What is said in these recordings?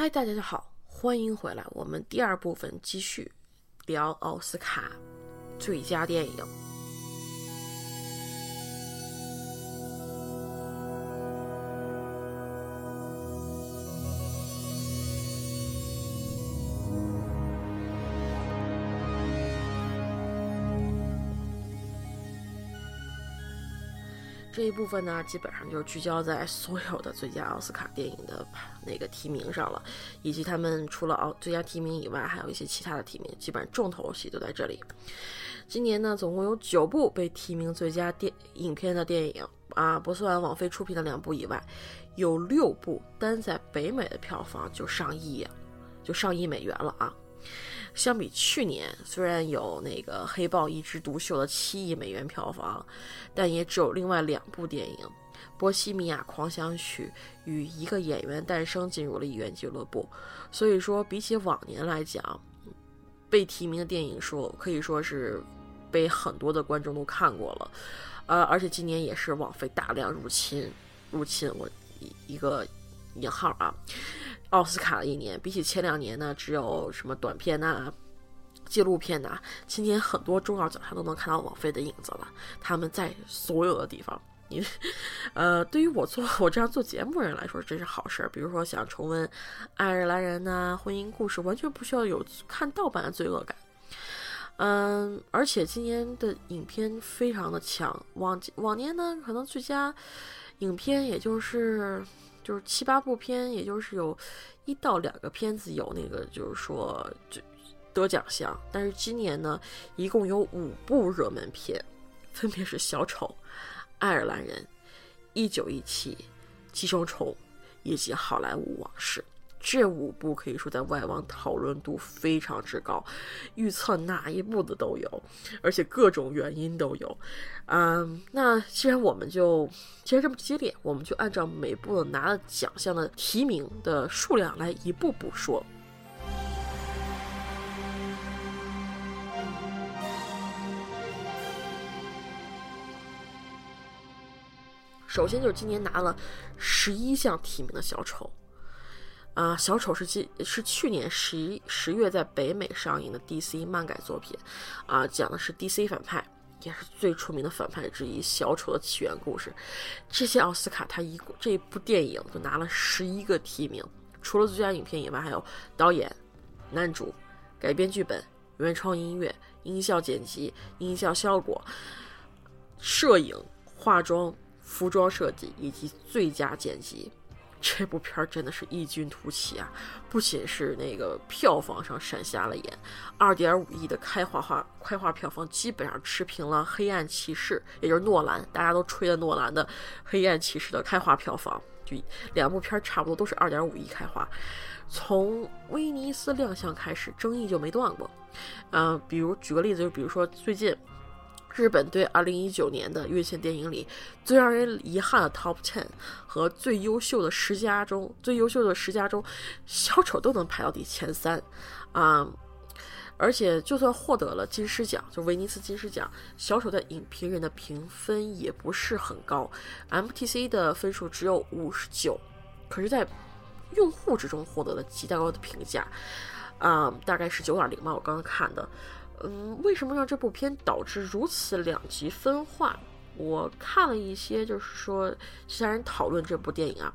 嗨，大家好，欢迎回来。我们第二部分继续聊奥斯卡最佳电影。这一部分呢，基本上就聚焦在所有的最佳奥斯卡电影的那个提名上了，以及他们除了奥最佳提名以外，还有一些其他的提名，基本上重头戏都在这里。今年呢，总共有九部被提名最佳电影片的电影啊，不算网飞出品的两部以外，有六部单在北美的票房就上亿，就上亿美元了啊。相比去年，虽然有那个《黑豹：一枝独秀》的七亿美元票房，但也只有另外两部电影《波西米亚狂想曲》与《一个演员诞生》进入了亿元俱乐部。所以说，比起往年来讲，被提名的电影说可以说是被很多的观众都看过了。呃，而且今年也是网飞大量入侵，入侵我一一个引号啊。奥斯卡的一年，比起前两年呢，只有什么短片呐、纪录片呐，今年很多重要奖项都能看到网飞的影子了。他们在所有的地方，你，呃，对于我做我这样做节目人来说，真是好事儿。比如说想重温《爱尔兰人》呐、《婚姻故事》，完全不需要有看盗版的罪恶感。嗯，而且今年的影片非常的强，往往年呢，可能最佳影片也就是。就是七八部片，也就是有一到两个片子有那个，就是说就得奖项。但是今年呢，一共有五部热门片，分别是《小丑》、《爱尔兰人》、《一九一七》、《寄生虫》以及《好莱坞往事》。这五部可以说在外网讨论度非常之高，预测哪一部的都有，而且各种原因都有。嗯，那既然我们就既然这么激烈，我们就按照每部拿了奖项的提名的数量来一步步说。首先就是今年拿了十一项提名的小丑。啊，小丑是今是去年十一十月在北美上映的 DC 漫改作品，啊，讲的是 DC 反派，也是最出名的反派之一——小丑的起源故事。这些奥斯卡他一这部电影就拿了十一个提名，除了最佳影片以外，还有导演、男主、改编剧本、原创音乐、音效剪辑、音效效果、摄影、化妆、服装设计以及最佳剪辑。这部片儿真的是异军突起啊！不仅是那个票房上闪瞎了眼，二点五亿的开花花开花票房基本上持平了《黑暗骑士》，也就是诺兰大家都吹的诺兰的《黑暗骑士》的开花票房，就两部片儿差不多都是二点五亿开花。从威尼斯亮相开始，争议就没断过。嗯，比如举个例子，就比如说最近。日本对2019年的院线电影里最让人遗憾的 Top Ten 和最优秀的十佳中，最优秀的十佳中，小丑都能排到第前三，啊！而且就算获得了金狮奖，就威尼斯金狮奖，小丑在影评人的评分也不是很高，MTC 的分数只有五十九，可是，在用户之中获得了极高的评价，啊，大概是九点零吧，我刚刚看的。嗯，为什么让这部片导致如此两极分化？我看了一些，就是说其他人讨论这部电影啊，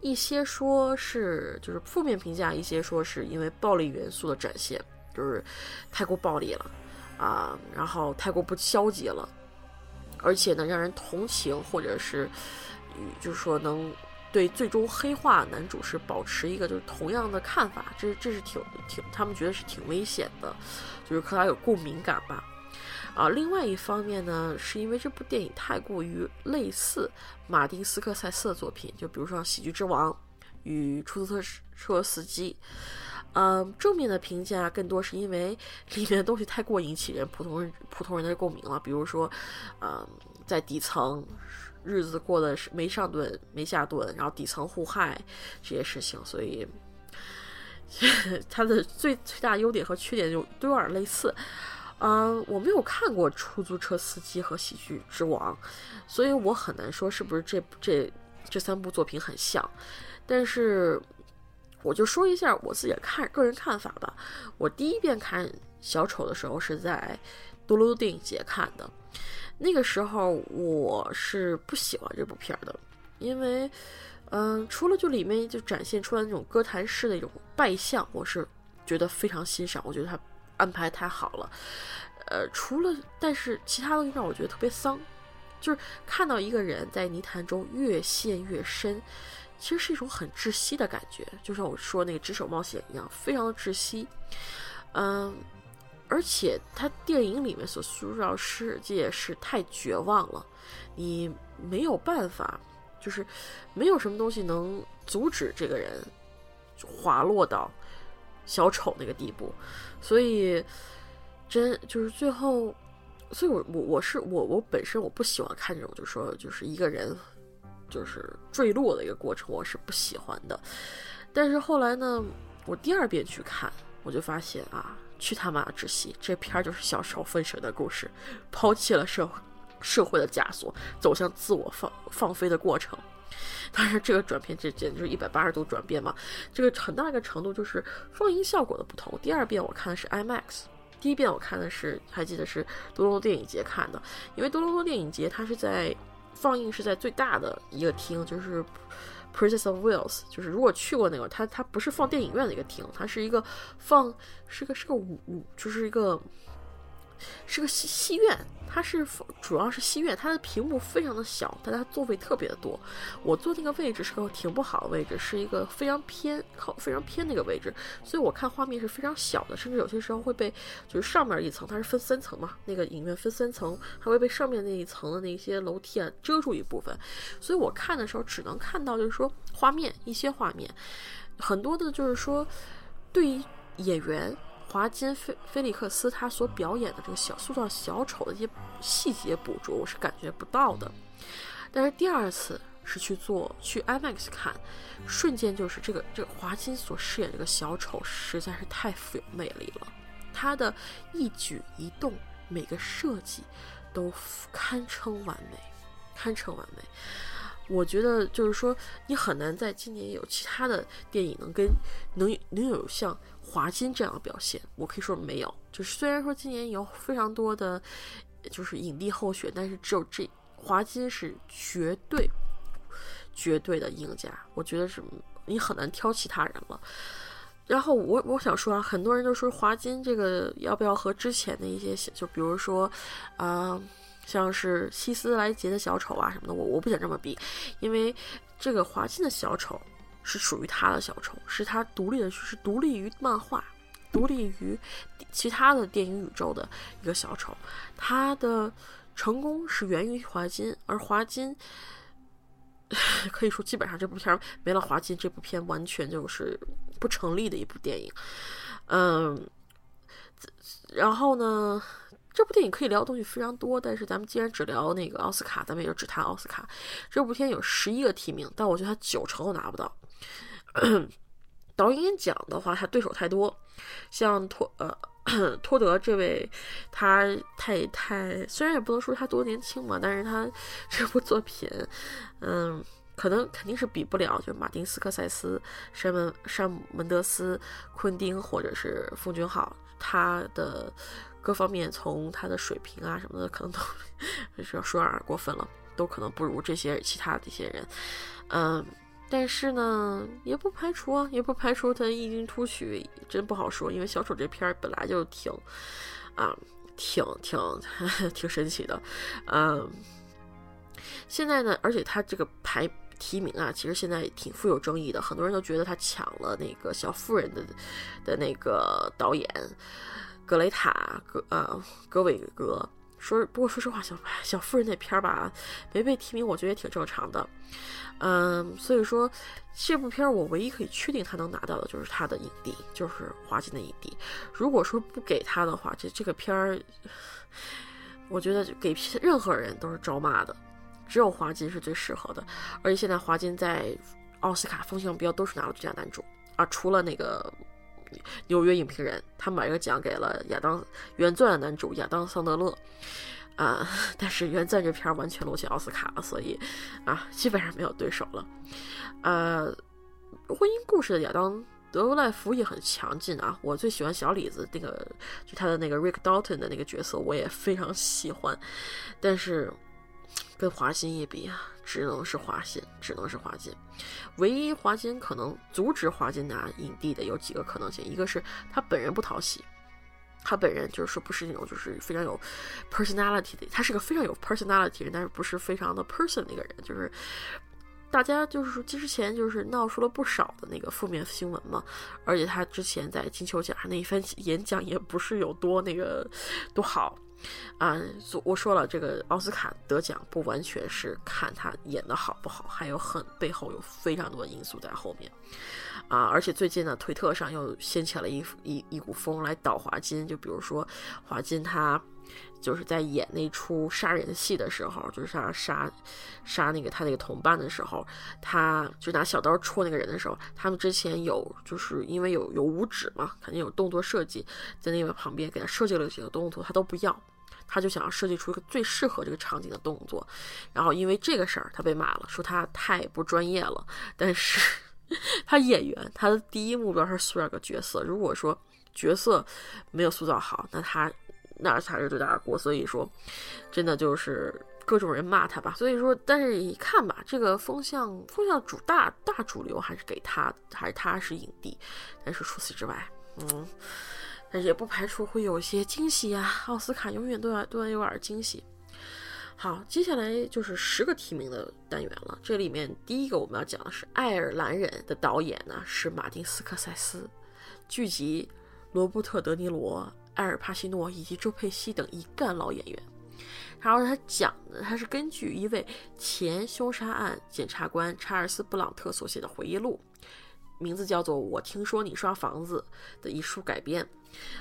一些说是就是负面评价，一些说是因为暴力元素的展现，就是太过暴力了啊，然后太过不消极了，而且呢，让人同情，或者是就是说能。对最终黑化男主是保持一个就是同样的看法，这这是挺挺他们觉得是挺危险的，就是和他有共鸣感吧。啊，另外一方面呢，是因为这部电影太过于类似马丁斯科塞斯的作品，就比如说《喜剧之王》与《出租车车司机》。嗯，正面的评价更多是因为里面的东西太过引起人普通人普通人的共鸣了，比如说，嗯，在底层。日子过得是没上顿没下顿，然后底层互害这些事情，所以 它的最最大优点和缺点就都有点类似。嗯，我没有看过《出租车司机》和《喜剧之王》，所以我很难说是不是这这这三部作品很像。但是我就说一下我自己的看个人看法吧。我第一遍看小丑的时候是在多伦多电影节看的，那个时候我是不喜欢这部片的，因为，嗯，除了就里面就展现出来那种歌坛式的一种败相，我是觉得非常欣赏，我觉得他安排太好了。呃，除了但是其他东西让我觉得特别丧，就是看到一个人在泥潭中越陷越深。其实是一种很窒息的感觉，就像我说那个《只手冒险》一样，非常的窒息。嗯，而且他电影里面所塑造世界是太绝望了，你没有办法，就是没有什么东西能阻止这个人滑落到小丑那个地步。所以，真就是最后，所以我我我是我我本身我不喜欢看这种，就是说就是一个人。就是坠落的一个过程，我是不喜欢的。但是后来呢，我第二遍去看，我就发现啊，去他妈的窒息！这片儿就是小时候分神的故事，抛弃了社社会的枷锁，走向自我放放飞的过程。当然，这个转变这简直就是一百八十度转变嘛！这个很大一个程度就是放映效果的不同。第二遍我看的是 IMAX，第一遍我看的是还记得是多伦多电影节看的，因为多伦多电影节它是在。放映是在最大的一个厅，就是 Princess of Wales，就是如果去过那个，它它不是放电影院的一个厅，它是一个放是个是个舞舞，就是一个。是个戏戏院，它是主要是戏院，它的屏幕非常的小，但它座位特别的多。我坐那个位置是个挺不好的位置，是一个非常偏靠非常偏那个位置，所以我看画面是非常小的，甚至有些时候会被就是上面一层，它是分三层嘛，那个影院分三层，还会被上面那一层的那些楼梯啊遮住一部分，所以我看的时候只能看到就是说画面一些画面，很多的就是说对于演员。华金菲菲利克斯他所表演的这个小塑造小丑的一些细节捕捉，我是感觉不到的。但是第二次是去做去 IMAX 看，瞬间就是这个这个华金所饰演这个小丑实在是太富有魅力了，他的一举一动每个设计都堪称完美，堪称完美。我觉得就是说，你很难在今年有其他的电影能跟能能有像。华金这样的表现，我可以说没有。就是虽然说今年有非常多的，就是影帝候选，但是只有这华金是绝对、绝对的赢家。我觉得是你很难挑其他人了。然后我我想说啊，很多人都说华金这个要不要和之前的一些，就比如说，啊，像是希斯莱杰的小丑啊什么的，我我不想这么比，因为这个华金的小丑。是属于他的小丑，是他独立的，是独立于漫画、独立于其他的电影宇宙的一个小丑。他的成功是源于华金，而华金 可以说基本上这部片没了华金，这部片完全就是不成立的一部电影。嗯，然后呢，这部电影可以聊的东西非常多，但是咱们既然只聊那个奥斯卡，咱们也就只谈奥斯卡。这部片有十一个提名，但我觉得他九成都拿不到。导演奖的话，他对手太多，像托呃 托德这位，他太太虽然也不能说他多年轻嘛，但是他 这部作品，嗯，可能肯定是比不了，就马丁斯科塞斯、山门山姆门德斯、昆汀或者是奉俊昊，他的各方面从他的水平啊什么的，可能都 是要说有点过分了，都可能不如这些其他的一些人，嗯。但是呢，也不排除啊，也不排除他异军突起，真不好说。因为小丑这片本来就挺，啊，挺挺 挺神奇的，嗯。现在呢，而且他这个排提名啊，其实现在也挺富有争议的，很多人都觉得他抢了那个小妇人的的那个导演格雷塔格呃格韦格。说不过说实话，小 小妇人那片儿吧，没被提名，我觉得也挺正常的。嗯，所以说这部片儿我唯一可以确定他能拿到的就是他的影帝，就是华金的影帝。如果说不给他的话，这这个片儿，我觉得给任何人都是招骂的，只有华金是最适合的。而且现在华金在奥斯卡风向标都是拿了最佳男主啊，除了那个纽约影评人，他们把这个奖给了亚当原钻的男主亚当桑德勒。啊！但是原钻这片完全落进奥斯卡了，所以啊，基本上没有对手了。呃，婚姻故事的亚当。德罗赖福也很强劲啊！我最喜欢小李子那个，就他的那个 Rick Dalton 的那个角色，我也非常喜欢。但是跟华金一比啊，只能是华金，只能是华金。唯一华金可能阻止华金拿影帝的有几个可能性，一个是他本人不讨喜，他本人就是说不是那种就是非常有 personality 的，他是个非常有 personality 人，但是不是非常的 person 那个人，就是。大家就是说，之前就是闹出了不少的那个负面新闻嘛，而且他之前在金球奖上那一番演讲也不是有多那个多好啊。我说了，这个奥斯卡得奖不完全是看他演的好不好，还有很背后有非常多因素在后面啊。而且最近呢，推特上又掀起了一一一股风来倒华金，就比如说华金他。就是在演那出杀人戏的时候，就是杀杀杀那个他那个同伴的时候，他就拿小刀戳那个人的时候，他们之前有就是因为有有五指嘛，肯定有动作设计，在那个旁边给他设计了几个动作，他都不要，他就想要设计出一个最适合这个场景的动作，然后因为这个事儿他被骂了，说他太不专业了。但是 他演员他的第一目标是塑造个角色，如果说角色没有塑造好，那他。那才是最大的锅，所以说，真的就是各种人骂他吧。所以说，但是一看吧，这个风向风向主大大主流还是给他，还是他是影帝。但是除此之外，嗯，但是也不排除会有一些惊喜呀。奥斯卡永远都要都要有点惊喜。好，接下来就是十个提名的单元了。这里面第一个我们要讲的是《爱尔兰人》的导演呢是马丁斯科塞斯，剧集罗伯特德尼罗。埃尔帕西诺以及周佩西等一干老演员，然后他讲的，他是根据一位前凶杀案检察官查尔斯·布朗特所写的回忆录。名字叫做《我听说你刷房子》的一书改编，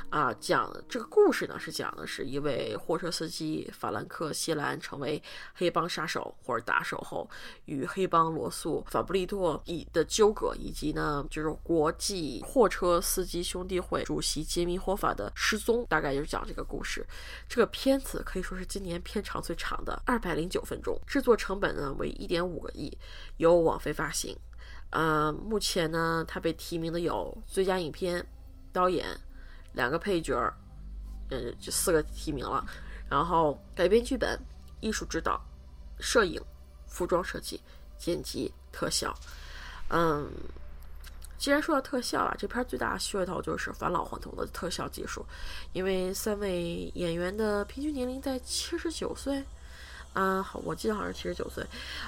啊，讲这个故事呢是讲的是一位货车司机法兰克·西兰成为黑帮杀手或者打手后，与黑帮罗素·法布利多以的纠葛，以及呢就是国际货车司机兄弟会主席杰米·霍法的失踪，大概就是讲这个故事。这个片子可以说是今年片长最长的，二百零九分钟，制作成本呢为一点五个亿，由网飞发行。呃，目前呢，他被提名的有最佳影片、导演、两个配角儿，呃，就四个提名了。然后改编剧本、艺术指导、摄影、服装设计、剪辑、特效。嗯，既然说到特效啊，这片最大的噱头就是返老还童的特效技术，因为三位演员的平均年龄在七十九岁。啊，好，我记得好像是七十九岁。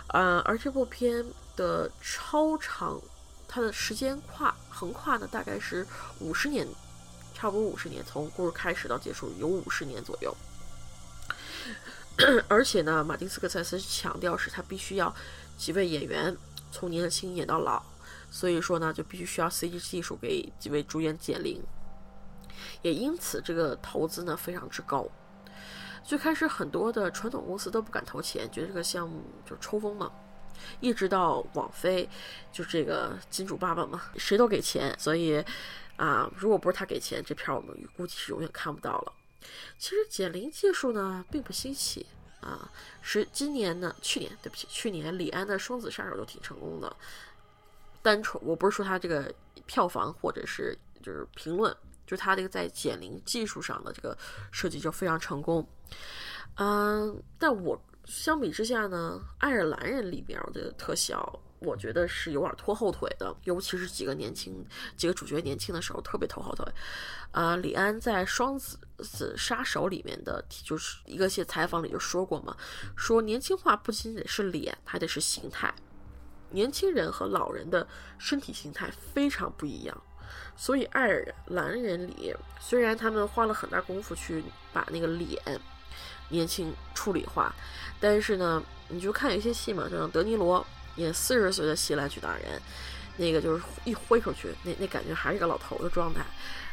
呃，而这部片。的超长，它的时间跨横跨呢，大概是五十年，差不多五十年，从故事开始到结束有五十年左右。而且呢，马丁斯科塞斯强调是他必须要几位演员从年轻演到老，所以说呢，就必须需要 CG 技术给几位主演减龄，也因此这个投资呢非常之高。最开始很多的传统公司都不敢投钱，觉得这个项目就抽风嘛。一直到网飞，就这个金主爸爸嘛，谁都给钱，所以啊，如果不是他给钱，这片我们估计是永远看不到了。其实减龄技术呢并不新奇啊，是今年呢，去年对不起，去年李安的《双子杀手》都挺成功的。单纯我不是说他这个票房或者是就是评论，就是他这个在减龄技术上的这个设计就非常成功。嗯，但我。相比之下呢，爱尔兰人里边的特效，我觉得是有点拖后腿的，尤其是几个年轻、几个主角年轻的时候特别拖后腿。啊，李安在《双子子杀手》里面的就是一个些采访里就说过嘛，说年轻化不仅仅是脸，还得是形态。年轻人和老人的身体形态非常不一样，所以爱尔兰人里虽然他们花了很大功夫去把那个脸。年轻处理化，但是呢，你就看有些戏嘛，像德尼罗演四十岁的希兰去打人，那个就是一挥出去，那那感觉还是个老头的状态，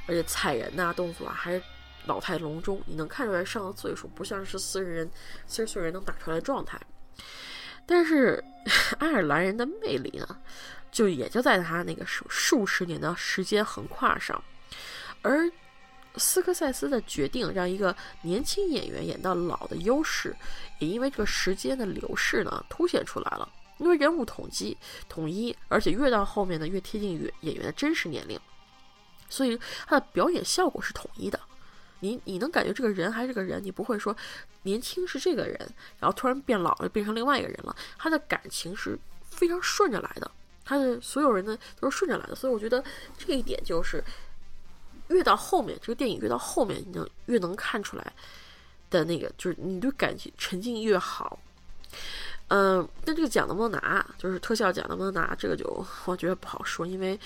而且踩人呐动作啊还是老态龙钟，你能看出来上了岁数，不像是四十人四十岁人能打出来的状态。但是 爱尔兰人的魅力呢，就也就在他那个数数十年的时间横跨上，而。斯科塞斯的决定让一个年轻演员演到老的优势，也因为这个时间的流逝呢，凸显出来了。因为人物统计统一，而且越到后面呢越贴近于演员的真实年龄，所以他的表演效果是统一的。你你能感觉这个人还是个人，你不会说年轻是这个人，然后突然变老了变成另外一个人了。他的感情是非常顺着来的，他的所有人呢都是顺着来的。所以我觉得这一点就是越到后面，这个电影越到后面，你能越能看出来的那个，就是你对感情沉浸越好。嗯，但这个奖能不能拿，就是特效奖能不能拿，这个就我觉得不好说，因为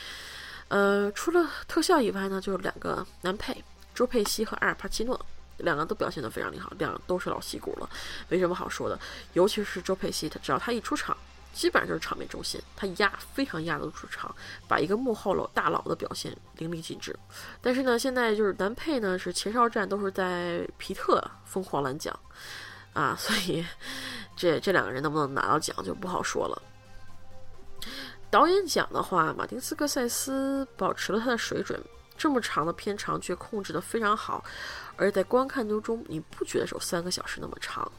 呃，除了特效以外呢，就是两个男配。周佩西和阿尔帕奇诺两个都表现得非常厉害，两个都是老戏骨了，没什么好说的。尤其是周佩西，他只要他一出场，基本上就是场面中心，他压非常压得住场，把一个幕后老大佬的表现淋漓尽致。但是呢，现在就是男配呢是前哨战都是在皮特疯狂揽奖啊，所以这这两个人能不能拿到奖就不好说了。导演奖的话，马丁斯科塞斯保持了他的水准。这么长的片长却控制得非常好，而且在观看途中你不觉得有三个小时那么长，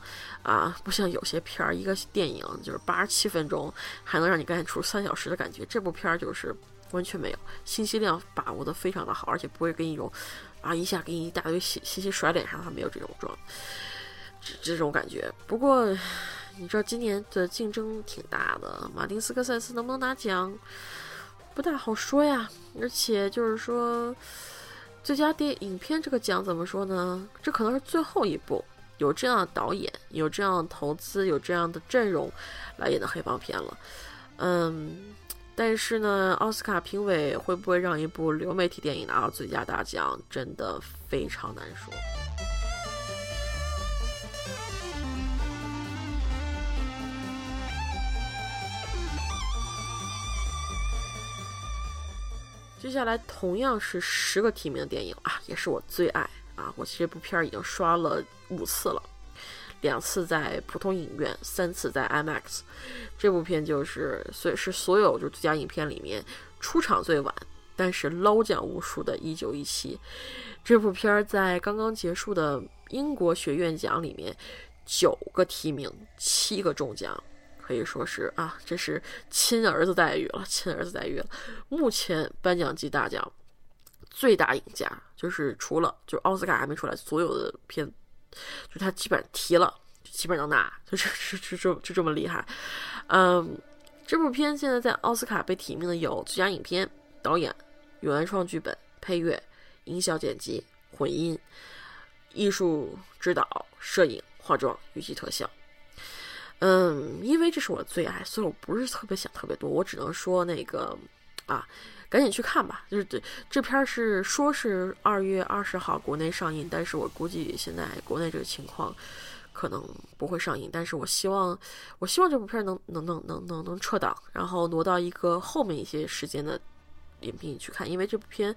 啊，不像有些片儿一个电影就是八十七分钟还能让你感觉出三小时的感觉，这部片儿就是完全没有，信息量把握得非常的好，而且不会给你一种啊一下给你一大堆信信息甩脸上，它没有这种状这这种感觉。不过你知道今年的竞争挺大的，马丁斯科塞斯能不能拿奖？不大好说呀，而且就是说，最佳电影片这个奖怎么说呢？这可能是最后一部有这样的导演、有这样的投资、有这样的阵容来演的黑帮片了。嗯，但是呢，奥斯卡评委会不会让一部流媒体电影拿到最佳大奖，真的非常难说。接下来同样是十个提名的电影啊，也是我最爱啊！我这部片儿已经刷了五次了，两次在普通影院，三次在 IMAX。这部片就是所以是所有就最佳影片里面出场最晚，但是捞奖无数的《一九一七》。这部片儿在刚刚结束的英国学院奖里面，九个提名，七个中奖。可以说是啊，这是亲儿子待遇了，亲儿子待遇了。目前颁奖季大奖最大赢家就是除了就奥斯卡还没出来，所有的片就他基本上提了，基本上拿，就是就就就这么厉害。嗯，这部片现在在奥斯卡被提名的有最佳影片、导演、原创剧本、配乐、音效剪辑、混音、艺术指导、摄影、化妆以及特效。嗯，因为这是我最爱，所以我不是特别想特别多，我只能说那个，啊，赶紧去看吧。就是这这片儿是说是二月二十号国内上映，但是我估计现在国内这个情况可能不会上映。但是我希望，我希望这部片能能能能能能撤档，然后挪到一个后面一些时间的影评去看，因为这部片。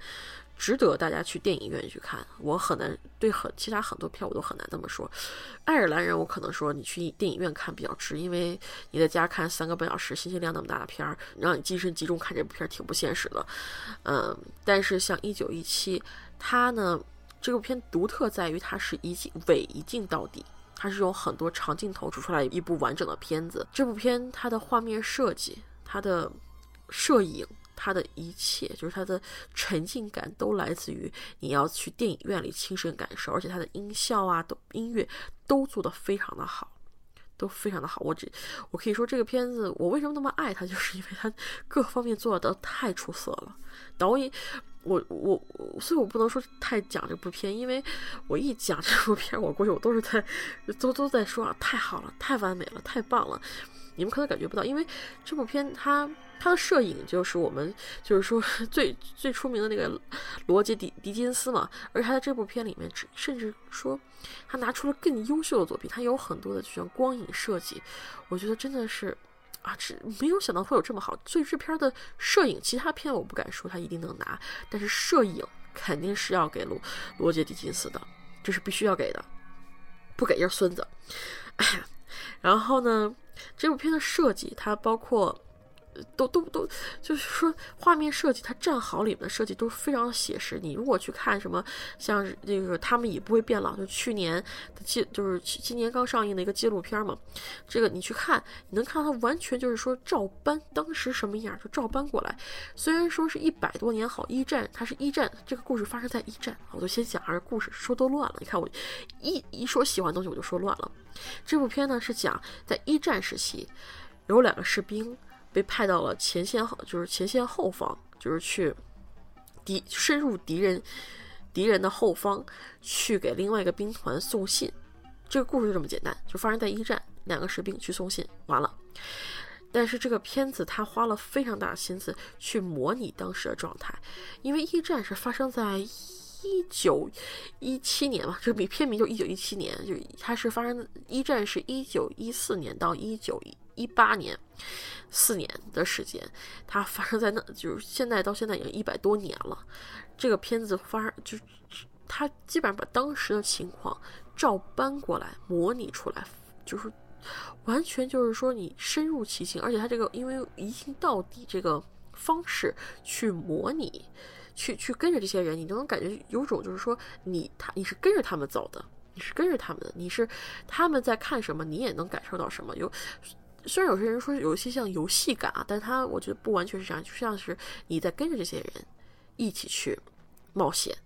值得大家去电影院去看，我很难对很其他很多片我都很难这么说。爱尔兰人，我可能说你去电影院看比较值，因为你在家看三个半小时，信息量那么大的片儿，让你精神集中看这部片儿挺不现实的。嗯，但是像一九一七，它呢这部片独特在于它是一镜伪一镜到底，它是用很多长镜头煮出来一部完整的片子。这部片它的画面设计，它的摄影。它的一切就是它的沉浸感都来自于你要去电影院里亲身感受，而且它的音效啊，都音乐都做得非常的好，都非常的好。我只我可以说这个片子我为什么那么爱它，就是因为它各方面做的太出色了。导演，我我所以我不能说太讲这部片，因为我一讲这部片，我估计我都是在都都在说啊，太好了，太完美了，太棒了。你们可能感觉不到，因为这部片它。他的摄影就是我们就是说 最最出名的那个罗杰迪迪金斯嘛，而他在这部片里面，甚至说他拿出了更优秀的作品，他有很多的这种光影设计，我觉得真的是啊，这没有想到会有这么好。所以这片的摄影，其他片我不敢说他一定能拿，但是摄影肯定是要给罗罗杰迪金斯的，这是必须要给的，不给就是孙子。然后呢，这部片的设计它包括。都都都，就是说画面设计，它战壕里面的设计都非常写实。你如果去看什么，像这个他们也不会变老，就去年的纪，就是今年刚上映的一个纪录片嘛。这个你去看，你能看到它完全就是说照搬当时什么样就照搬过来。虽然说是一百多年好，一战它是一战，这个故事发生在一战，我就先讲这故事，说都乱了。你看我一一说喜欢东西我就说乱了。这部片呢是讲在一战时期有两个士兵。被派到了前线后，就是前线后方，就是去敌深入敌人敌人的后方，去给另外一个兵团送信。这个故事就这么简单，就发生在一战，两个士兵去送信，完了。但是这个片子他花了非常大的心思去模拟当时的状态，因为一战是发生在一九一七年嘛，这个片名就一九一七年，就它是发生一战是一九一四年到一九一。八年，四年的时间，它发生在那，就是现在到现在已经一百多年了。这个片子发生，就它基本上把当时的情况照搬过来，模拟出来，就是完全就是说你深入其境，而且它这个因为一镜到底这个方式去模拟，去去跟着这些人，你都能感觉有种就是说你他你是跟着他们走的，你是跟着他们的，你是他们在看什么，你也能感受到什么有。虽然有些人说有一些像游戏感啊，但他我觉得不完全是这样，就像是你在跟着这些人一起去冒险，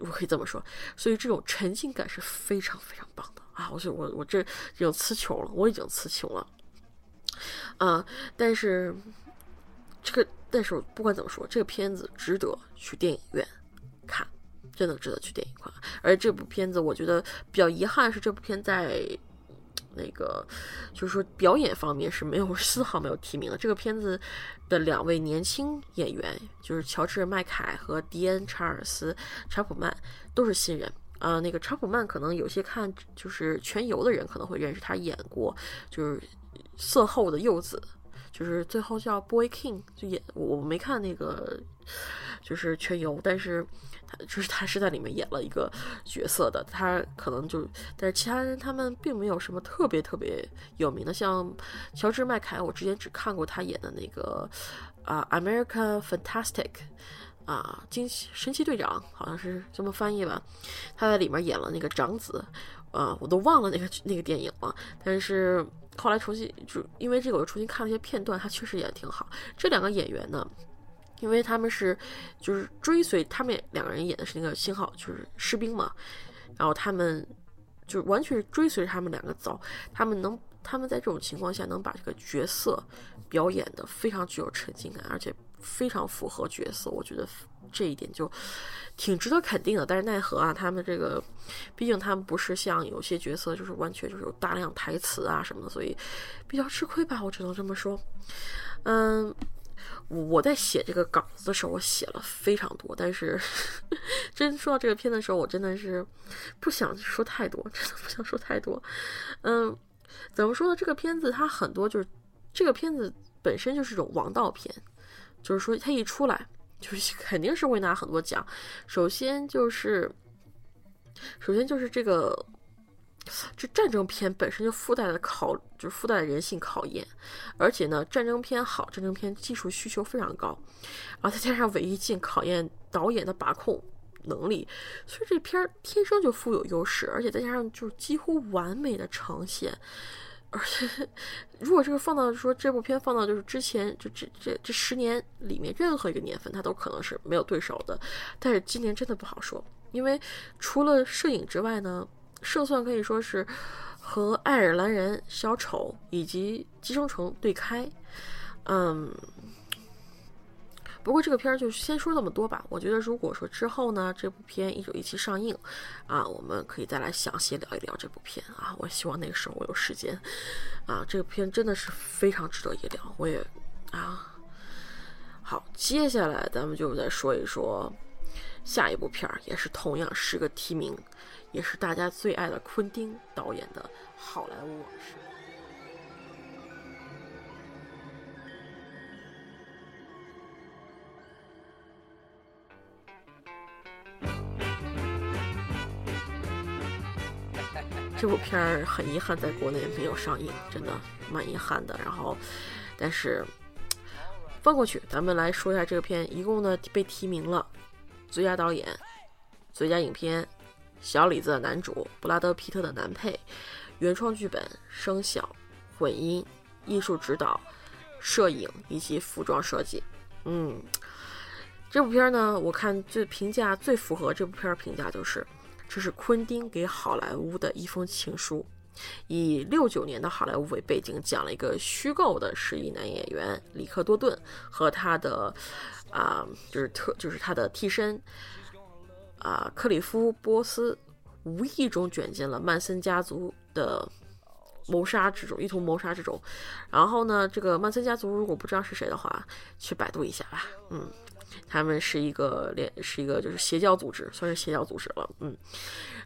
我可以这么说。所以这种沉浸感是非常非常棒的啊！我就我我这已经词穷了，我已经词穷了啊！但是这个，但是不管怎么说，这个片子值得去电影院看，真的值得去电影院看。而这部片子，我觉得比较遗憾是这部片在。那个就是说，表演方面是没有丝毫没有提名的。这个片子的两位年轻演员，就是乔治麦凯和迪恩查尔斯查普曼，都是新人啊。那个查普曼可能有些看就是全游的人可能会认识他，演过就是色后的柚子，就是最后叫 Boy King，就演我没看那个就是全游，但是。就是他是在里面演了一个角色的，他可能就，但是其他人他们并没有什么特别特别有名的，像乔治麦凯，我之前只看过他演的那个啊《America Fantastic》啊，惊奇神奇队长好像是这么翻译吧，他在里面演了那个长子，啊，我都忘了那个那个电影了，但是后来重新就因为这个我又重新看了一些片段，他确实演的挺好。这两个演员呢？因为他们是，就是追随他们两个人演的是那个信号，就是士兵嘛，然后他们就完全是追随他们两个走，他们能，他们在这种情况下能把这个角色表演的非常具有沉浸感，而且非常符合角色，我觉得这一点就挺值得肯定的。但是奈何啊，他们这个，毕竟他们不是像有些角色，就是完全就是有大量台词啊什么的，所以比较吃亏吧，我只能这么说，嗯。我在写这个稿子的时候，我写了非常多，但是 真说到这个片的时候，我真的是不想说太多，真的不想说太多。嗯，怎么说呢？这个片子它很多就是这个片子本身就是一种王道片，就是说它一出来就是 肯定是会拿很多奖。首先就是，首先就是这个。这战争片本身就附带的考，就是附带的人性考验，而且呢，战争片好，战争片技术需求非常高，然后再加上伪一镜考验导演的把控能力，所以这片儿天生就富有优势，而且再加上就是几乎完美的呈现，而且如果这个放到说这部片放到就是之前就这这这十年里面任何一个年份，它都可能是没有对手的，但是今年真的不好说，因为除了摄影之外呢。胜算可以说是和爱尔兰人、小丑以及寄生虫对开，嗯，不过这个片儿就先说这么多吧。我觉得如果说之后呢，这部片一九一七上映啊，我们可以再来详细聊一聊这部片啊。我希望那个时候我有时间啊，这个片真的是非常值得一聊。我也啊，好，接下来咱们就再说一说下一部片儿，也是同样十个提名。也是大家最爱的昆汀导演的好莱坞往事。这部片儿很遗憾在国内没有上映，真的蛮遗憾的。然后，但是放过去，咱们来说一下这个片，一共呢被提名了最佳导演、最佳影片、小李子的男主、布拉德皮特的男配、原创剧本、声效、混音、艺术指导、摄影以及服装设计。嗯，这部片呢，我看最评价最符合这部片评价就是，这是昆汀给好莱坞的一封情书。以六九年的好莱坞为背景，讲了一个虚构的十亿男演员里克多顿和他的啊，就是特就是他的替身啊克里夫波斯，无意中卷进了曼森家族的谋杀之中，意图谋杀之中。然后呢，这个曼森家族如果不知道是谁的话，去百度一下吧。嗯，他们是一个连是一个就是邪教组织，算是邪教组织了。嗯。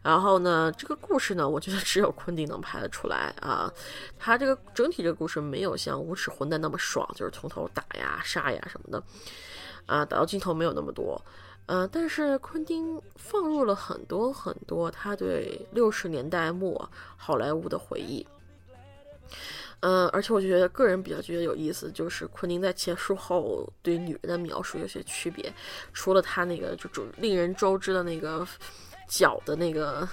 然后呢，这个故事呢，我觉得只有昆汀能拍得出来啊。他这个整体这个故事没有像《无耻混蛋》那么爽，就是从头打呀、杀呀什么的，啊，打到镜头没有那么多。呃，但是昆汀放入了很多很多他对六十年代末好莱坞的回忆。嗯，而且我就觉得个人比较觉得有意思，就是昆汀在结束后对女人的描述有些区别，除了他那个就就令人周知的那个。脚的那个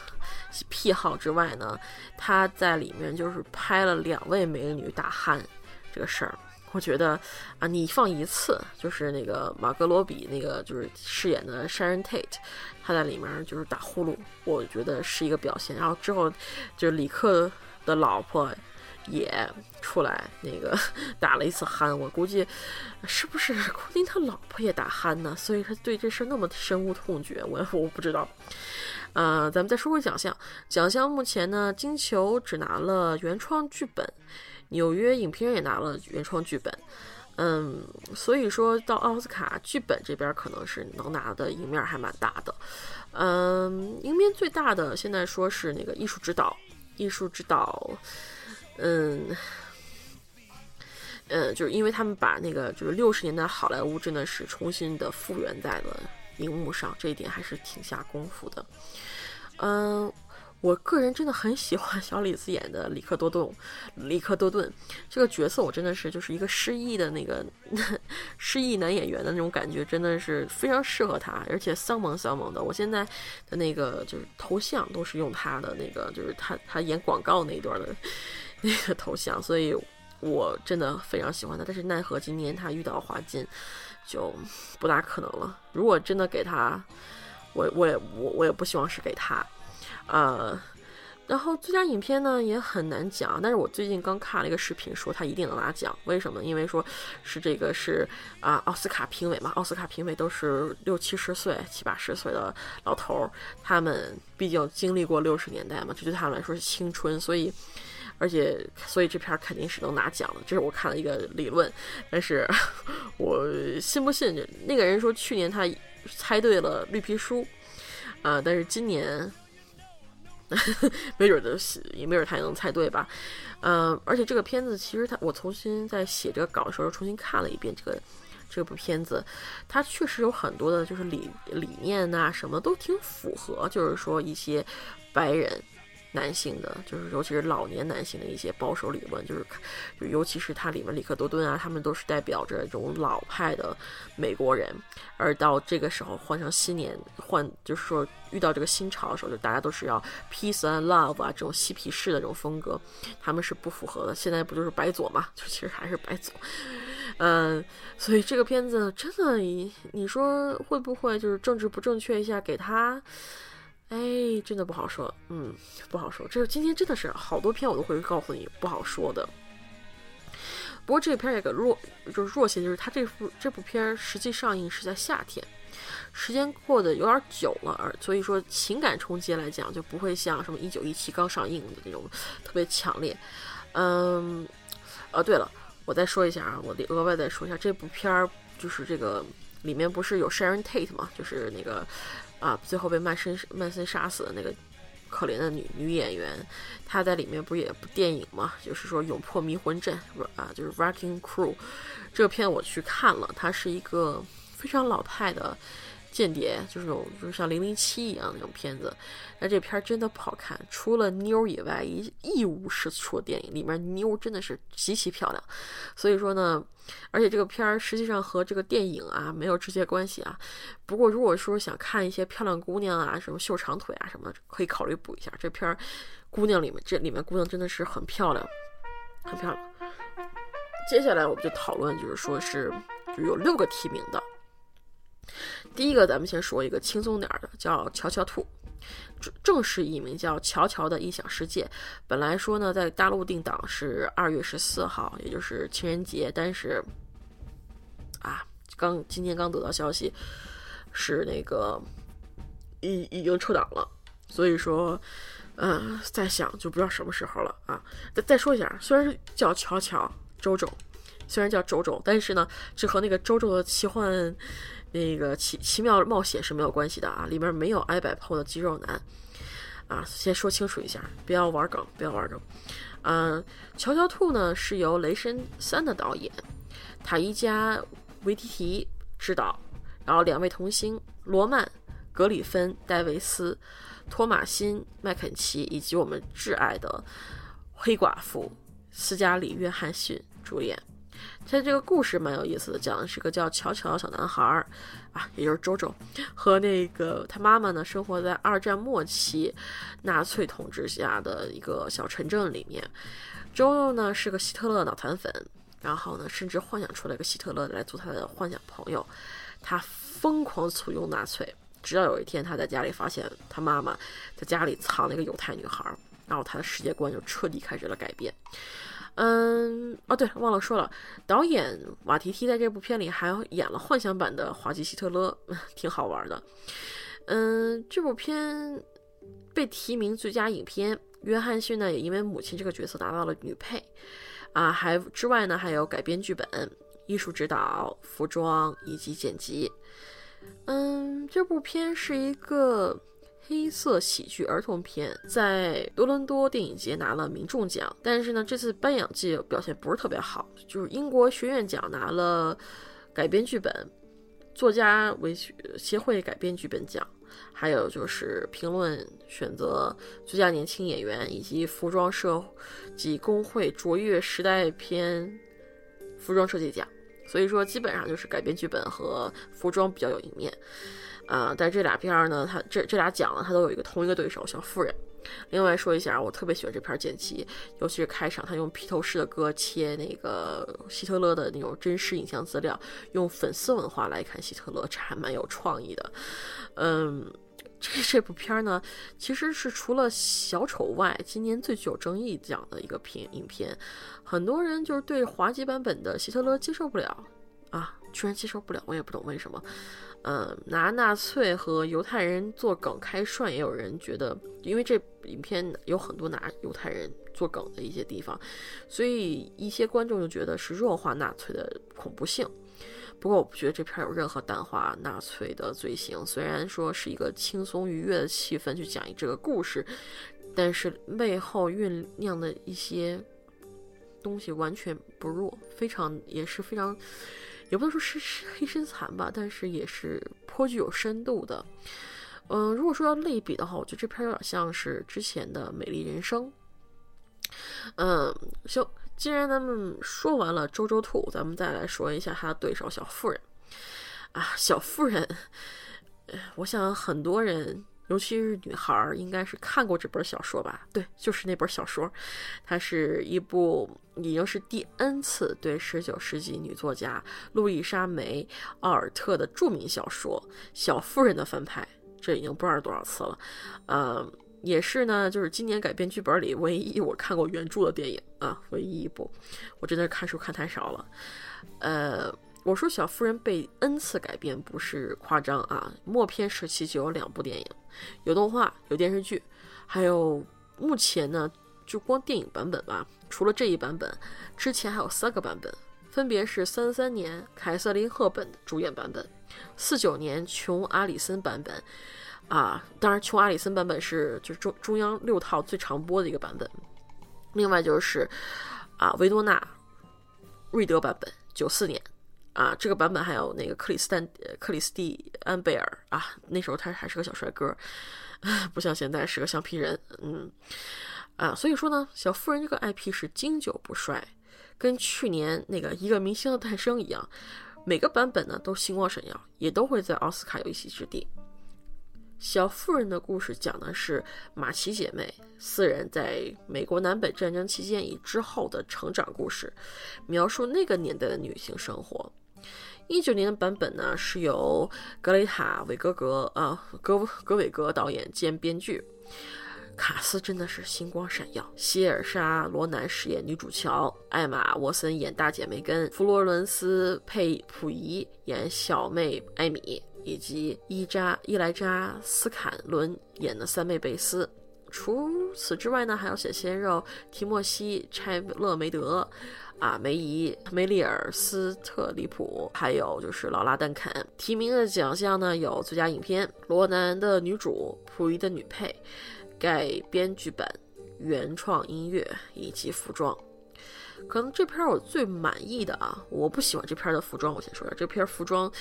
癖好之外呢，他在里面就是拍了两位美女打鼾这个事儿，我觉得啊，你放一次就是那个马格罗比那个就是饰演的 Sharon Tate，他在里面就是打呼噜，我觉得是一个表现。然后之后就是李克的老婆。也出来那个 打了一次鼾，我估计是不是 昆汀他老婆也打鼾呢？所以他对这事那么深恶痛绝，我 我不知道。呃，咱们再说回奖项，奖项目前呢，金球只拿了原创剧本，纽约影评人也拿了原创剧本。嗯，所以说到奥斯卡剧本这边可能是能拿的赢面还蛮大的。嗯，赢面最大的现在说是那个艺术指导，艺术指导。嗯，嗯，就是因为他们把那个就是六十年代好莱坞真的是重新的复原在了荧幕上，这一点还是挺下功夫的。嗯，我个人真的很喜欢小李子演的里克多顿，里克多顿这个角色，我真的是就是一个失忆的那个 失忆男演员的那种感觉，真的是非常适合他，而且丧萌丧萌的。我现在的那个就是头像都是用他的那个，就是他他演广告那一段的。那个头像，所以我真的非常喜欢他。但是奈何今年他遇到华金，就不大可能了。如果真的给他，我我也我我也不希望是给他。呃，然后最佳影片呢也很难讲。但是我最近刚看了一个视频，说他一定能拿奖。为什么？因为说是这个是啊奥斯卡评委嘛，奥斯卡评委都是六七十岁、七八十岁的老头儿，他们毕竟经历过六十年代嘛，这对他们来说是青春，所以。而且，所以这片肯定是能拿奖的，这是我看了一个理论。但是，我信不信？那个人说去年他猜对了绿皮书，啊，但是今年没准儿的，也没准儿他也能猜对吧？嗯，而且这个片子其实他，我重新在写这个稿的时候重新看了一遍这个这部片子，它确实有很多的就是理理念呐，什么都挺符合，就是说一些白人。男性的，就是尤其是老年男性的一些保守理论，就是，就尤其是它里面里克多顿啊，他们都是代表着这种老派的美国人，而到这个时候换成新年换，就是说遇到这个新潮的时候，就大家都是要 peace and love 啊，这种嬉皮士的这种风格，他们是不符合的。现在不就是白左嘛？就其实还是白左，嗯，所以这个片子真的，你你说会不会就是政治不正确一下给他？哎，真的不好说，嗯，不好说。这今天真的是好多片，我都会告诉你不好说的。不过这个片有个弱，就是弱些，就是它这部这部片实际上映是在夏天，时间过得有点久了，而所以说情感冲击来讲，就不会像什么一九一七刚上映的那种特别强烈。嗯，呃，对了，我再说一下啊，我得额外再说一下，这部片儿就是这个里面不是有 Sharon Tate 吗？就是那个。啊，最后被曼森曼森杀死的那个可怜的女女演员，她在里面不也部电影嘛？就是说《勇破迷魂阵》啊，就是《Wrecking Crew》这片我去看了，它是一个非常老派的间谍，就是那种就是像零零七一样那种片子。但这片儿真的不好看，除了妞以外，一一无是处的电影里面妞真的是极其漂亮。所以说呢，而且这个片儿实际上和这个电影啊没有直接关系啊。不过如果说想看一些漂亮姑娘啊，什么秀长腿啊什么，可以考虑补一下这片儿。姑娘里面，这里面姑娘真的是很漂亮，很漂亮。接下来我们就讨论，就是说是就有六个提名的。第一个，咱们先说一个轻松点的，叫《乔乔兔》，正正式译名叫《乔乔的异想世界》。本来说呢，在大陆定档是二月十四号，也就是情人节，但是啊，刚今天刚得到消息，是那个已已经撤档了，所以说。嗯，在想就不知道什么时候了啊！再再说一下，虽然是叫乔乔周周，虽然叫周周，但是呢，这和那个周周的奇幻那个奇奇妙冒险是没有关系的啊！里面没有挨摆后的肌肉男啊！先说清楚一下，不要玩梗，不要玩梗。嗯，乔乔兔呢是由雷神三的导演塔伊加维提提执导，然后两位童星罗曼格里芬戴维斯。托马辛·麦肯齐以及我们挚爱的黑寡妇斯嘉丽·约翰逊主演。他这个故事蛮有意思的，讲的是个叫乔乔的小男孩儿啊，也就是周周，和那个他妈妈呢，生活在二战末期纳粹统治下的一个小城镇里面。周周呢是个希特勒脑残粉，然后呢，甚至幻想出了一个希特勒来做他的幻想朋友。他疯狂簇拥纳粹。直到有一天，他在家里发现他妈妈在家里藏了一个犹太女孩，然后他的世界观就彻底开始了改变。嗯，哦对，忘了说了，导演瓦提提在这部片里还演了幻想版的滑稽希特勒，挺好玩的。嗯，这部片被提名最佳影片，约翰逊呢也因为母亲这个角色拿到了女配。啊，还之外呢还有改编剧本、艺术指导、服装以及剪辑。嗯，这部片是一个黑色喜剧儿童片，在多伦多电影节拿了民众奖，但是呢，这次颁奖季表现不是特别好，就是英国学院奖拿了改编剧本、作家为协会改编剧本奖，还有就是评论选择最佳年轻演员以及服装设计工会卓越时代片服装设计奖。所以说，基本上就是改编剧本和服装比较有一面，啊，但这俩片儿呢，它这这俩奖呢，它都有一个同一个对手，小妇人。另外说一下，我特别喜欢这片剪辑，尤其是开场，他用披头士的歌切那个希特勒的那种真实影像资料，用粉丝文化来看希特勒，这还蛮有创意的，嗯。这这部片儿呢，其实是除了小丑外，今年最具有争议奖的一个片影片。很多人就是对滑稽版本的希特勒接受不了啊，居然接受不了，我也不懂为什么。嗯，拿纳粹和犹太人做梗开涮，也有人觉得，因为这影片有很多拿犹太人做梗的一些地方，所以一些观众就觉得是弱化纳粹的恐怖性。不过我不觉得这片有任何淡化纳粹的罪行，虽然说是一个轻松愉悦的气氛去讲这个故事，但是背后酝酿的一些东西完全不弱，非常也是非常，也不能说是黑身残吧，但是也是颇具有深度的。嗯，如果说要类比的话，我觉得这片有点像是之前的《美丽人生》。嗯，行。既然咱们说完了周周兔，咱们再来说一下他的对手小妇人。啊，小妇人，我想很多人，尤其是女孩儿，应该是看过这本小说吧？对，就是那本小说。它是一部已经是第 N 次对十九世纪女作家路易莎梅奥尔特的著名小说《小妇人》的翻拍，这已经不知道多少次了。呃。也是呢，就是今年改编剧本里唯一我看过原著的电影啊，唯一一部，我真的是看书看太少了。呃，我说小妇人被 N 次改编不是夸张啊，默片时期就有两部电影，有动画，有电视剧，还有目前呢就光电影版本吧，除了这一版本，之前还有三个版本，分别是三三年凯瑟琳赫本主演版本，四九年琼阿里森版本。啊，当然，琼·阿里森版本是就是中中央六套最常播的一个版本。另外就是啊，维多纳·瑞德版本，九四年啊，这个版本还有那个克里斯丹克里斯蒂安贝尔啊，那时候他还是个小帅哥，不像现在是个橡皮人。嗯，啊，所以说呢，小妇人这个 IP 是经久不衰，跟去年那个一个明星的诞生一样，每个版本呢都星光闪耀，也都会在奥斯卡有一席之地。小妇人的故事讲的是马奇姐妹四人在美国南北战争期间以之后的成长故事，描述那个年代的女性生活。一九年的版本呢是由格雷塔·韦格格啊格格韦格导演兼编剧，卡斯真的是星光闪耀。希尔莎·罗南饰演女主乔，艾玛·沃森演大姐梅根，弗罗伦斯·佩普仪演小妹艾米。以及伊扎伊莱扎斯坎伦演的三妹贝斯。除此之外呢，还有小鲜肉提莫西拆勒梅德，啊梅姨梅丽尔斯特里普，还有就是劳拉邓肯。提名的奖项呢有最佳影片、罗南的女主、溥仪的女配、改编剧本、原创音乐以及服装。可能这片我最满意的啊，我不喜欢这片的服装。我先说一下，这片服装。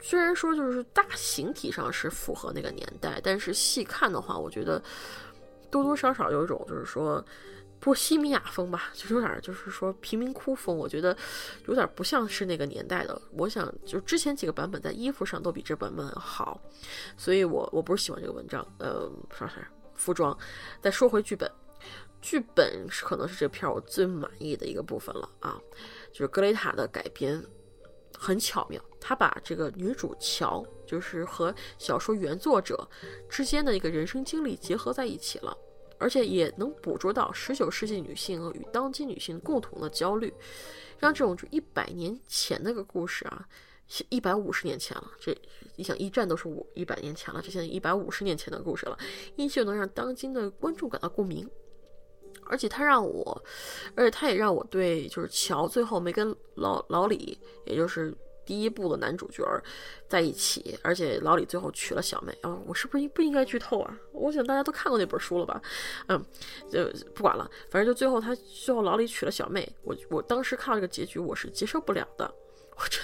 虽然说就是大形体上是符合那个年代，但是细看的话，我觉得多多少少有一种就是说波西米亚风吧，就有点就是说贫民窟风，我觉得有点不像是那个年代的。我想就之前几个版本在衣服上都比这版本好，所以我我不是喜欢这个文章，呃，啥啥服装。再说回剧本，剧本是可能是这片我最满意的一个部分了啊，就是格雷塔的改编。很巧妙，他把这个女主乔，就是和小说原作者之间的一个人生经历结合在一起了，而且也能捕捉到十九世纪女性与当今女性共同的焦虑，让这种就一百年前那个故事啊，一百五十年前了，这你想一战都是五一百年前了，这现在一百五十年前的故事了，依旧能让当今的观众感到共鸣。而且他让我，而且他也让我对就是乔最后没跟老老李，也就是第一部的男主角在一起，而且老李最后娶了小妹。哦，我是不是不应该剧透啊？我想大家都看过那本书了吧？嗯，就不管了，反正就最后他最后老李娶了小妹。我我当时看到这个结局，我是接受不了的。我真，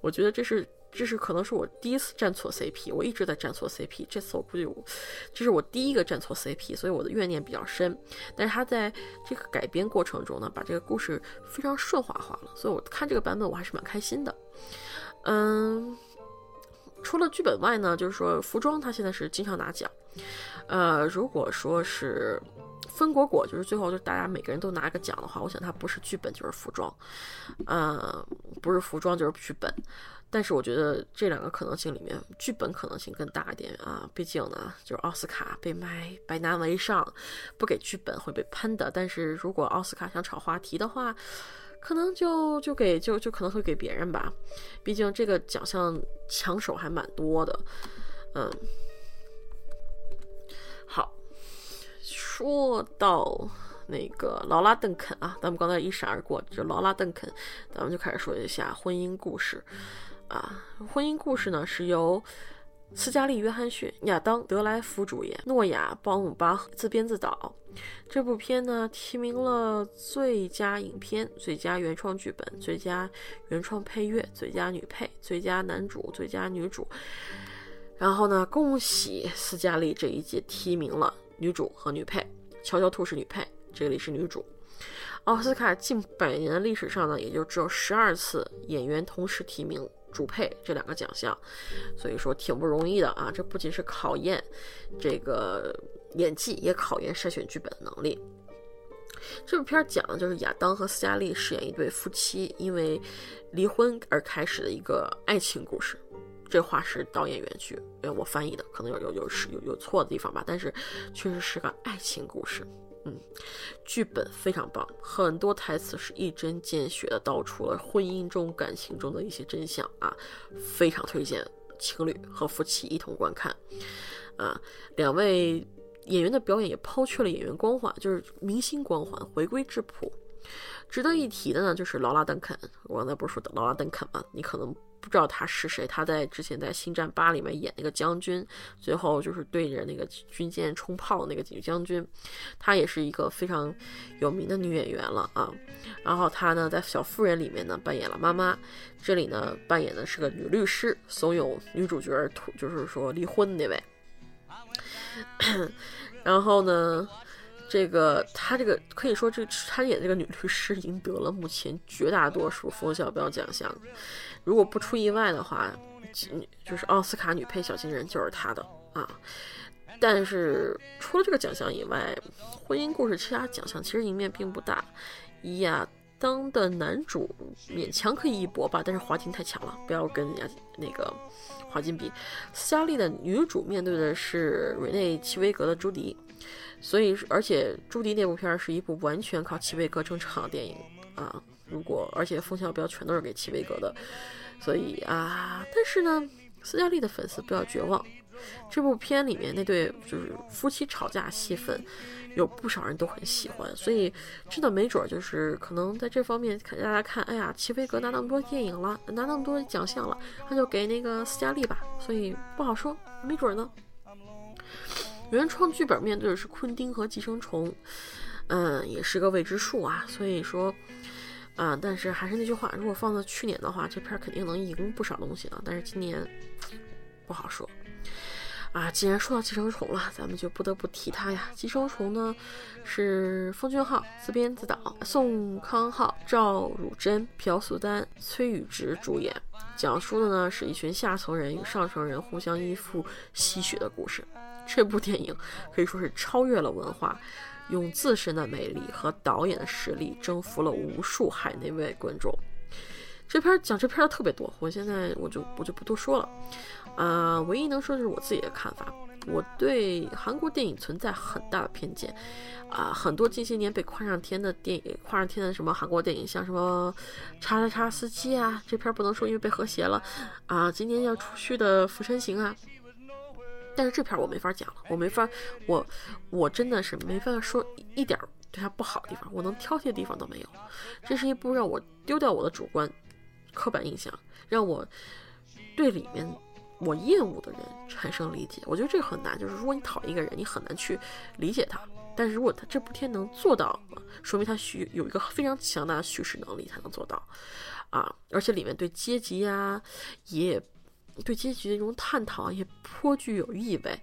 我觉得这是。这是可能是我第一次站错 CP，我一直在站错 CP。这次我估计，这是我第一个站错 CP，所以我的怨念比较深。但是他在这个改编过程中呢，把这个故事非常顺滑化了，所以我看这个版本我还是蛮开心的。嗯，除了剧本外呢，就是说服装他现在是经常拿奖。呃，如果说是分果果，就是最后就大家每个人都拿个奖的话，我想他不是剧本就是服装，呃，不是服装就是剧本。但是我觉得这两个可能性里面，剧本可能性更大一点啊。毕竟呢，就是奥斯卡被卖百难为上，不给剧本会被喷的。但是如果奥斯卡想炒话题的话，可能就就给就就可能会给别人吧。毕竟这个奖项抢手还蛮多的。嗯，好，说到那个劳拉邓肯啊，咱们刚才一闪而过，就劳拉邓肯，咱们就开始说一下婚姻故事。啊，婚姻故事呢是由斯嘉丽·约翰逊、亚当·德莱福主演，诺亚·鲍姆巴赫自编自导。这部片呢提名了最佳影片、最佳原创剧本、最佳原创配乐、最佳女配、最佳男主、最佳女主。然后呢，恭喜斯嘉丽这一届提名了女主和女配，《乔乔兔》是女配，这里是女主。奥斯卡近百年的历史上呢，也就只有十二次演员同时提名。主配这两个奖项，所以说挺不容易的啊！这不仅是考验这个演技，也考验筛选剧本的能力。这部片讲的就是亚当和斯嘉丽饰演一对夫妻因为离婚而开始的一个爱情故事。这话是导演原句，我翻译的，可能有有有是有有错的地方吧，但是确实是个爱情故事。嗯，剧本非常棒，很多台词是一针见血的道出了婚姻中感情中的一些真相啊，非常推荐情侣和夫妻一同观看。啊，两位演员的表演也抛去了演员光环，就是明星光环，回归质朴。值得一提的呢，就是劳拉·邓肯，我刚才不是说的劳拉·邓肯吗？你可能。不知道他是谁。他在之前在《星战八》里面演那个将军，最后就是对着那个军舰冲炮的那个女将军，她也是一个非常有名的女演员了啊。然后她呢，在《小妇人》里面呢扮演了妈妈，这里呢扮演的是个女律师，怂恿女主角就是说离婚那位。然后呢？这个她这个可以说，这她演这个女律师赢得了目前绝大多数冯小彪奖项。如果不出意外的话，就是奥斯卡女配小金人就是她的啊。但是除了这个奖项以外，婚姻故事其他奖项其实赢面并不大。亚当的男主勉强可以一搏吧，但是华金太强了，不要跟人家那个华金比。斯嘉丽的女主面对的是瑞内奇威格的朱迪。所以，而且朱迪那部片儿是一部完全靠齐维格撑场的电影啊。如果而且风向标全都是给齐威格的，所以啊，但是呢，斯嘉丽的粉丝不要绝望。这部片里面那对就是夫妻吵架戏份，有不少人都很喜欢。所以真的没准儿就是可能在这方面看，大家看，哎呀，齐威格拿那么多电影了，拿那么多奖项了，那就给那个斯嘉丽吧。所以不好说，没准儿呢。原创剧本面对的是昆汀和寄生虫，嗯，也是个未知数啊。所以说，啊，但是还是那句话，如果放到去年的话，这片肯定能赢不少东西啊。但是今年不好说。啊，既然说到寄生虫了，咱们就不得不提它呀。寄生虫呢，是奉俊昊自编自导，宋康昊、赵汝珍、朴素丹、崔宇植主演，讲述的呢是一群下层人与上层人互相依附、吸血的故事。这部电影可以说是超越了文化，用自身的魅力和导演的实力征服了无数海内外观众。这片讲这片的特别多，我现在我就我就不多说了。啊，唯一能说的是我自己的看法。我对韩国电影存在很大的偏见，啊，很多近些年被夸上天的电影，夸上天的什么韩国电影，像什么《叉叉叉司机》啊，这片不能说因为被和谐了，啊，今年要出去的《浮沉行》啊。但是这片我没法讲了，我没法，我我真的是没法说一点对它不好的地方，我能挑剔的地方都没有。这是一部让我丢掉我的主观刻板印象，让我对里面。我厌恶的人产生理解，我觉得这个很难。就是如果你讨厌一个人，你很难去理解他。但是如果他这部片能做到，说明他需有一个非常强大的叙事能力才能做到，啊！而且里面对阶级呀，也对阶级的一种探讨也颇具有意味，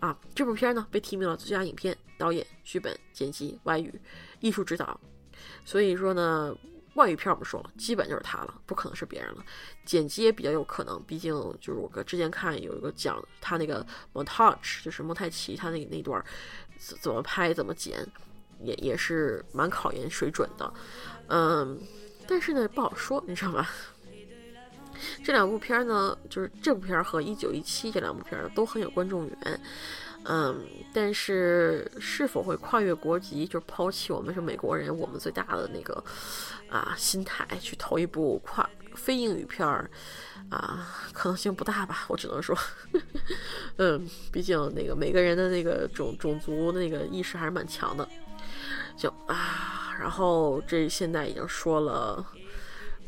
啊！这部片呢被提名了最佳影片、导演、剧本、剪辑、外语、艺术指导，所以说呢。外语片我们说了，基本就是他了，不可能是别人了。剪辑也比较有可能，毕竟就是我哥之前看有一个讲他那个 montage，就是蒙太奇，他那那段怎怎么拍怎么剪，也也是蛮考验水准的。嗯，但是呢不好说，你知道吗？这两部片呢，就是这部片和一九一七这两部片都很有观众缘。嗯，但是是否会跨越国籍，就是抛弃我们是美国人，我们最大的那个啊心态去投一部跨非英语片儿啊，可能性不大吧？我只能说，嗯，毕竟那个每个人的那个种种族那个意识还是蛮强的。就啊，然后这现在已经说了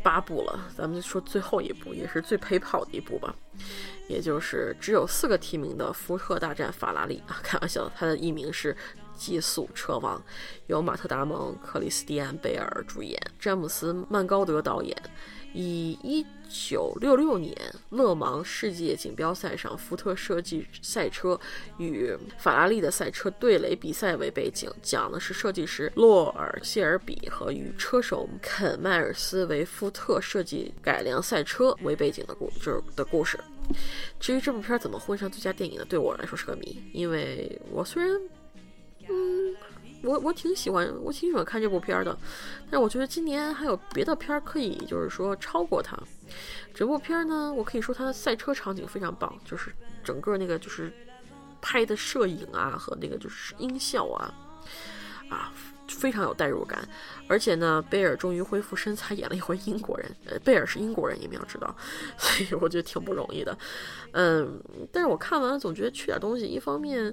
八部了，咱们就说最后一部，也是最陪跑的一部吧。也就是只有四个提名的《福特大战法拉利》啊，开玩笑，它的艺名是《极速车王》，由马特·达蒙、克里斯蒂安·贝尔主演，詹姆斯·曼高德导演。以一九六六年勒芒世界锦标赛上福特设计赛车与法拉利的赛车对垒比赛为背景，讲的是设计师洛尔谢尔比和与车手肯迈尔斯为福特设计改良赛车为背景的故就是的故事。至于这部片怎么混上最佳电影呢？对我来说是个谜，因为我虽然，嗯。我我挺喜欢，我挺喜欢看这部片儿的，但是我觉得今年还有别的片儿可以，就是说超过它。整部片儿呢，我可以说它的赛车场景非常棒，就是整个那个就是拍的摄影啊和那个就是音效啊啊非常有代入感。而且呢，贝尔终于恢复身材，演了一回英国人。呃，贝尔是英国人，你们要知道，所以我觉得挺不容易的。嗯，但是我看完了总觉得缺点东西，一方面。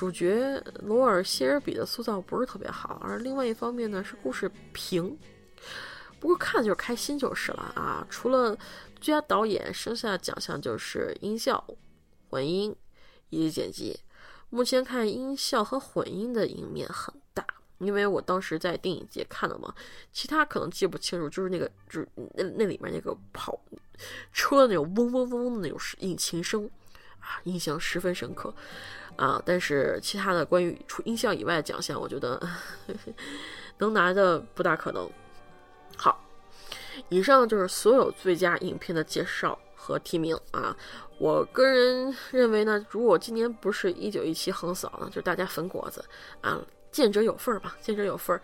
主角罗尔·谢尔比的塑造不是特别好，而另外一方面呢是故事平。不过看就是开心就是了啊。除了最佳导演，剩下的奖项就是音效、混音以及剪辑。目前看音效和混音的赢面很大，因为我当时在电影节看的嘛，其他可能记不清楚，就是那个就是那那里面那个跑车的那种嗡嗡嗡的那种引擎声啊，印象十分深刻啊。但是其他的关于除音效以外的奖项，我觉得 能拿的不大可能。好，以上就是所有最佳影片的介绍和提名啊。我个人认为呢，如果今年不是一九一七横扫呢，就大家分果子啊，见者有份儿吧，见者有份儿。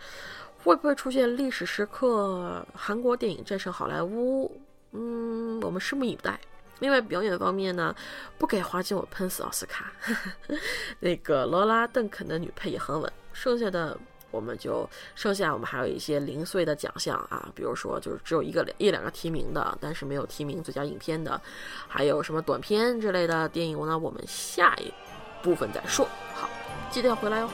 会不会出现历史时刻，韩国电影战胜好莱坞？嗯，我们拭目以待。另外，表演方面呢，不给花镜我喷死奥斯卡。那个罗拉邓肯的女配也很稳，剩下的。我们就剩下，我们还有一些零碎的奖项啊，比如说就是只有一个一两个提名的，但是没有提名最佳影片的，还有什么短片之类的电影，那我们下一部分再说。好，记得要回来哦。